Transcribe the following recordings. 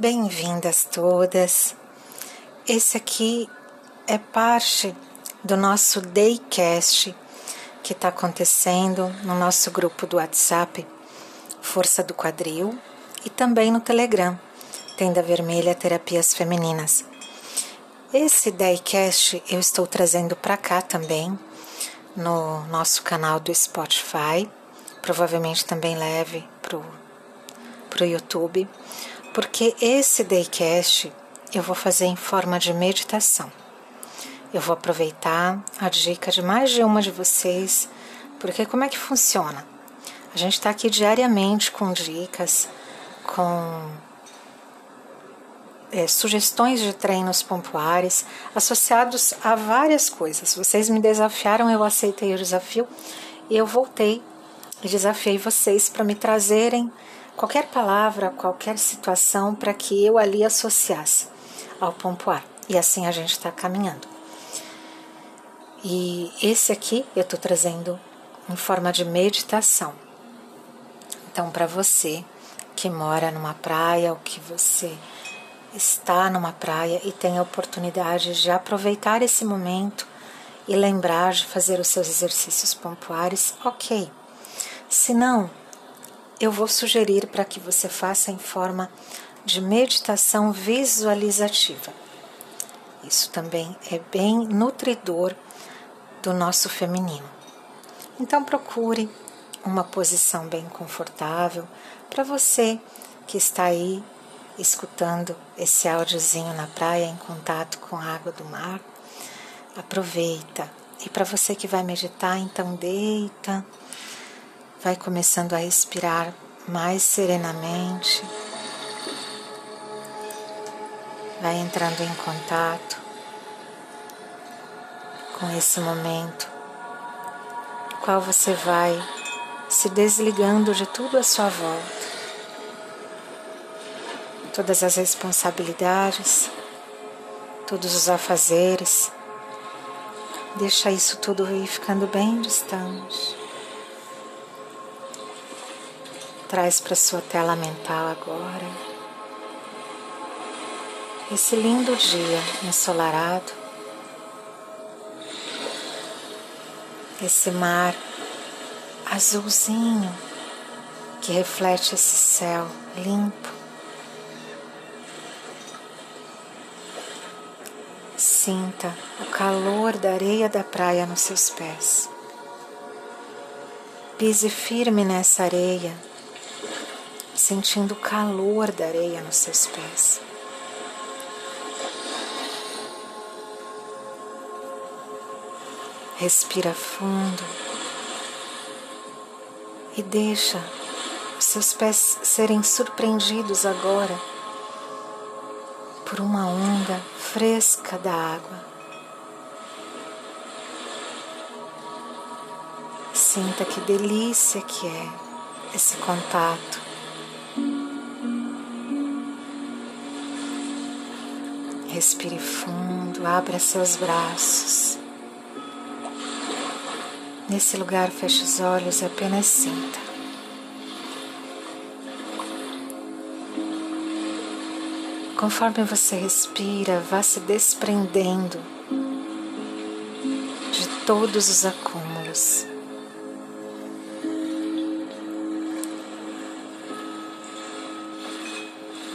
Bem-vindas todas. Esse aqui é parte do nosso Daycast que está acontecendo no nosso grupo do WhatsApp Força do Quadril e também no Telegram Tenda Vermelha Terapias Femininas. Esse Daycast eu estou trazendo para cá também no nosso canal do Spotify, provavelmente também leve para o YouTube, porque esse Daycast eu vou fazer em forma de meditação. Eu vou aproveitar a dica de mais de uma de vocês, porque como é que funciona? A gente está aqui diariamente com dicas, com é, sugestões de treinos pontuares associados a várias coisas. Vocês me desafiaram, eu aceitei o desafio e eu voltei e desafiei vocês para me trazerem qualquer palavra, qualquer situação para que eu ali associasse ao pompoar. E assim a gente está caminhando. E esse aqui eu estou trazendo em forma de meditação. Então, para você que mora numa praia ou que você está numa praia e tem a oportunidade de aproveitar esse momento e lembrar de fazer os seus exercícios pompoares, ok. Se não, eu vou sugerir para que você faça em forma de meditação visualizativa. Isso também é bem nutridor do nosso feminino. Então procure uma posição bem confortável para você que está aí escutando esse áudiozinho na praia em contato com a água do mar. Aproveita. E para você que vai meditar, então deita, vai começando a respirar mais serenamente. Vai entrando em contato com esse momento, qual você vai se desligando de tudo à sua volta, todas as responsabilidades, todos os afazeres. Deixa isso tudo ir ficando bem distante. Traz para sua tela mental agora esse lindo dia ensolarado esse mar azulzinho que reflete esse céu limpo. Sinta o calor da areia da praia nos seus pés. Pise firme nessa areia, sentindo o calor da areia nos seus pés. Respira fundo e deixa os seus pés serem surpreendidos agora por uma onda fresca da água. Sinta que delícia que é esse contato. Respire fundo, abra seus braços. Nesse lugar, feche os olhos e apenas sinta. Conforme você respira, vá se desprendendo de todos os acúmulos.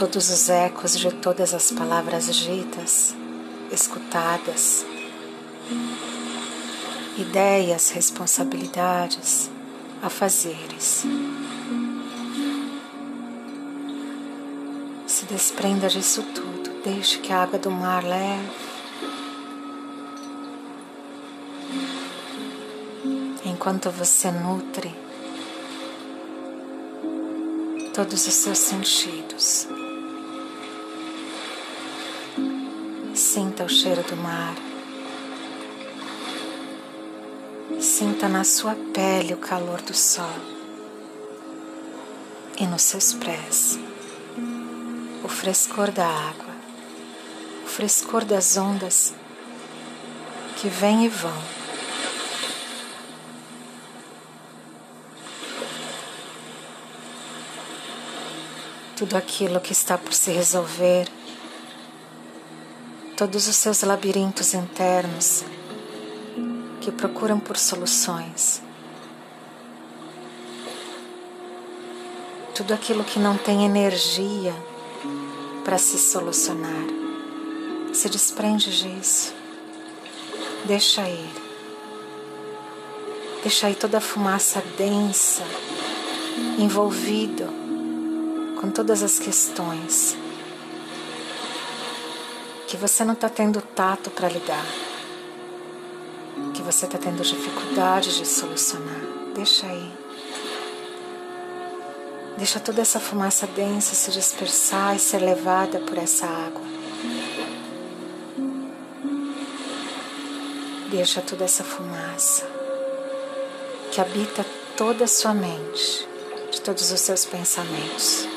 Todos os ecos de todas as palavras ditas, escutadas ideias, responsabilidades, afazeres. Se desprenda disso tudo, deixe que a água do mar leve. Enquanto você nutre todos os seus sentidos. Sinta o cheiro do mar. Sinta na sua pele o calor do sol e nos seus pés o frescor da água, o frescor das ondas que vêm e vão. tudo aquilo que está por se resolver, todos os seus labirintos internos que procuram por soluções. Tudo aquilo que não tem energia para se solucionar. Se desprende disso. Deixa ir. Deixa aí toda a fumaça densa, envolvido com todas as questões que você não está tendo tato para lidar que você está tendo dificuldade de solucionar. Deixa aí. Deixa toda essa fumaça densa se dispersar e ser levada por essa água. Deixa toda essa fumaça que habita toda a sua mente, de todos os seus pensamentos,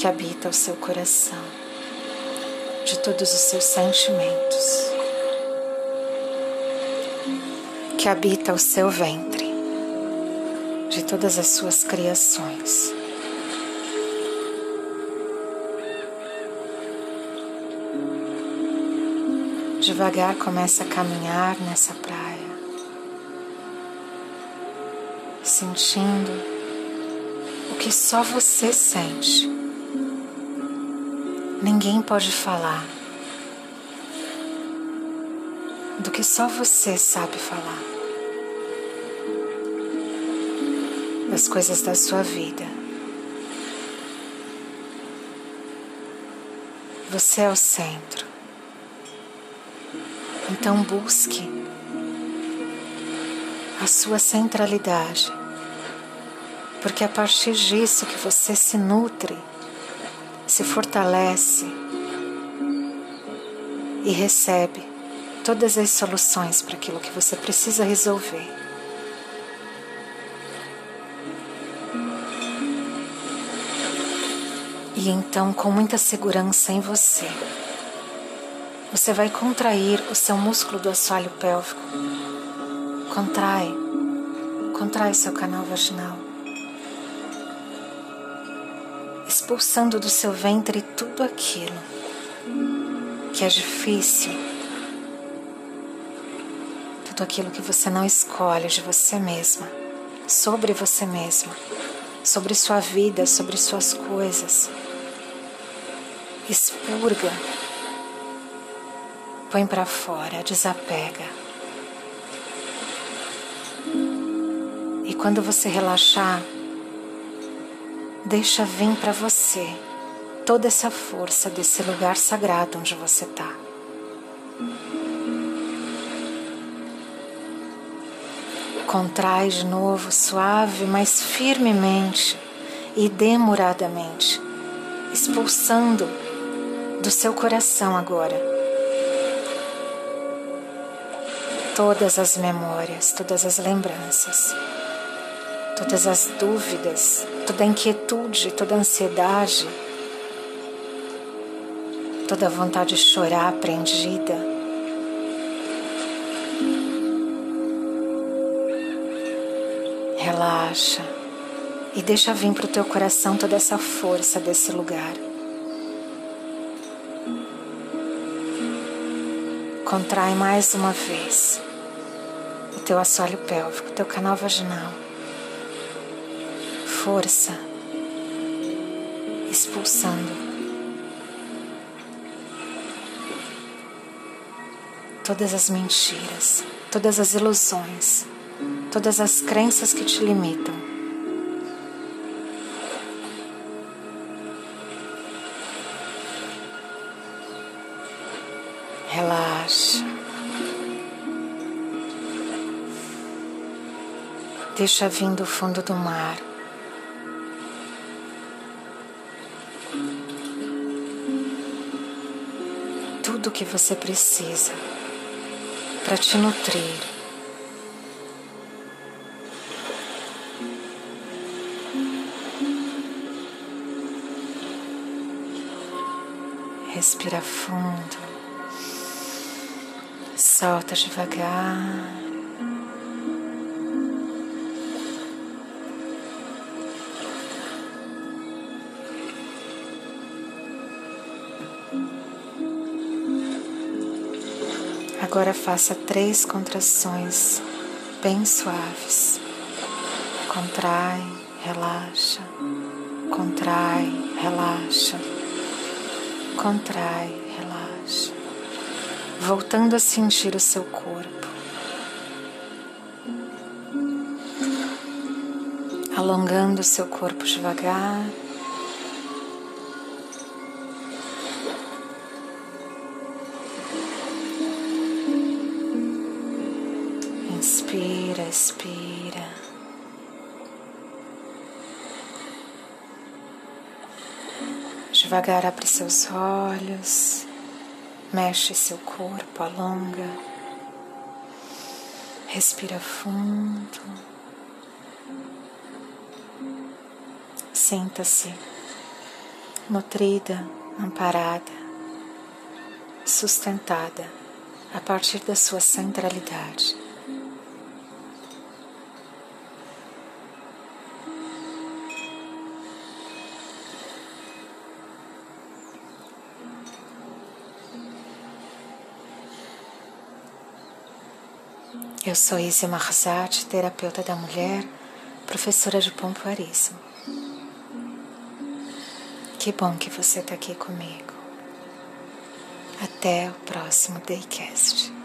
que habita o seu coração, de todos os seus sentimentos. que habita o seu ventre, de todas as suas criações. Devagar começa a caminhar nessa praia, sentindo o que só você sente. Ninguém pode falar do que só você sabe falar. Das coisas da sua vida. Você é o centro. Então busque a sua centralidade, porque é a partir disso que você se nutre, se fortalece e recebe todas as soluções para aquilo que você precisa resolver. E então, com muita segurança em você, você vai contrair o seu músculo do assoalho pélvico. Contrai, contrai seu canal vaginal, expulsando do seu ventre tudo aquilo que é difícil tudo aquilo que você não escolhe de você mesma, sobre você mesma, sobre sua vida, sobre suas coisas. Expurga, põe para fora, desapega. E quando você relaxar, deixa vir para você toda essa força desse lugar sagrado onde você está. Contrai de novo, suave, mas firmemente e demoradamente, expulsando do seu coração agora todas as memórias, todas as lembranças, todas as dúvidas, toda inquietude, toda ansiedade, toda vontade de chorar prendida Relaxa e deixa vir para o teu coração toda essa força desse lugar. Contrai mais uma vez o teu assoalho pélvico, o teu canal vaginal. Força, expulsando todas as mentiras, todas as ilusões todas as crenças que te limitam. Relaxa. Deixa vir do fundo do mar. Tudo o que você precisa para te nutrir. Respira fundo. Solta devagar. Agora faça três contrações bem suaves. Contrai, relaxa, contrai, relaxa, contrai, relaxa, voltando a sentir o seu corpo. Alongando o seu corpo devagar. Inspira, expira. Devagar abre seus olhos, mexe seu corpo, alonga, respira fundo, senta-se nutrida, amparada, sustentada a partir da sua centralidade. Eu sou Isi Marzati, terapeuta da mulher, professora de pompoarismo. Que bom que você está aqui comigo. Até o próximo Daycast.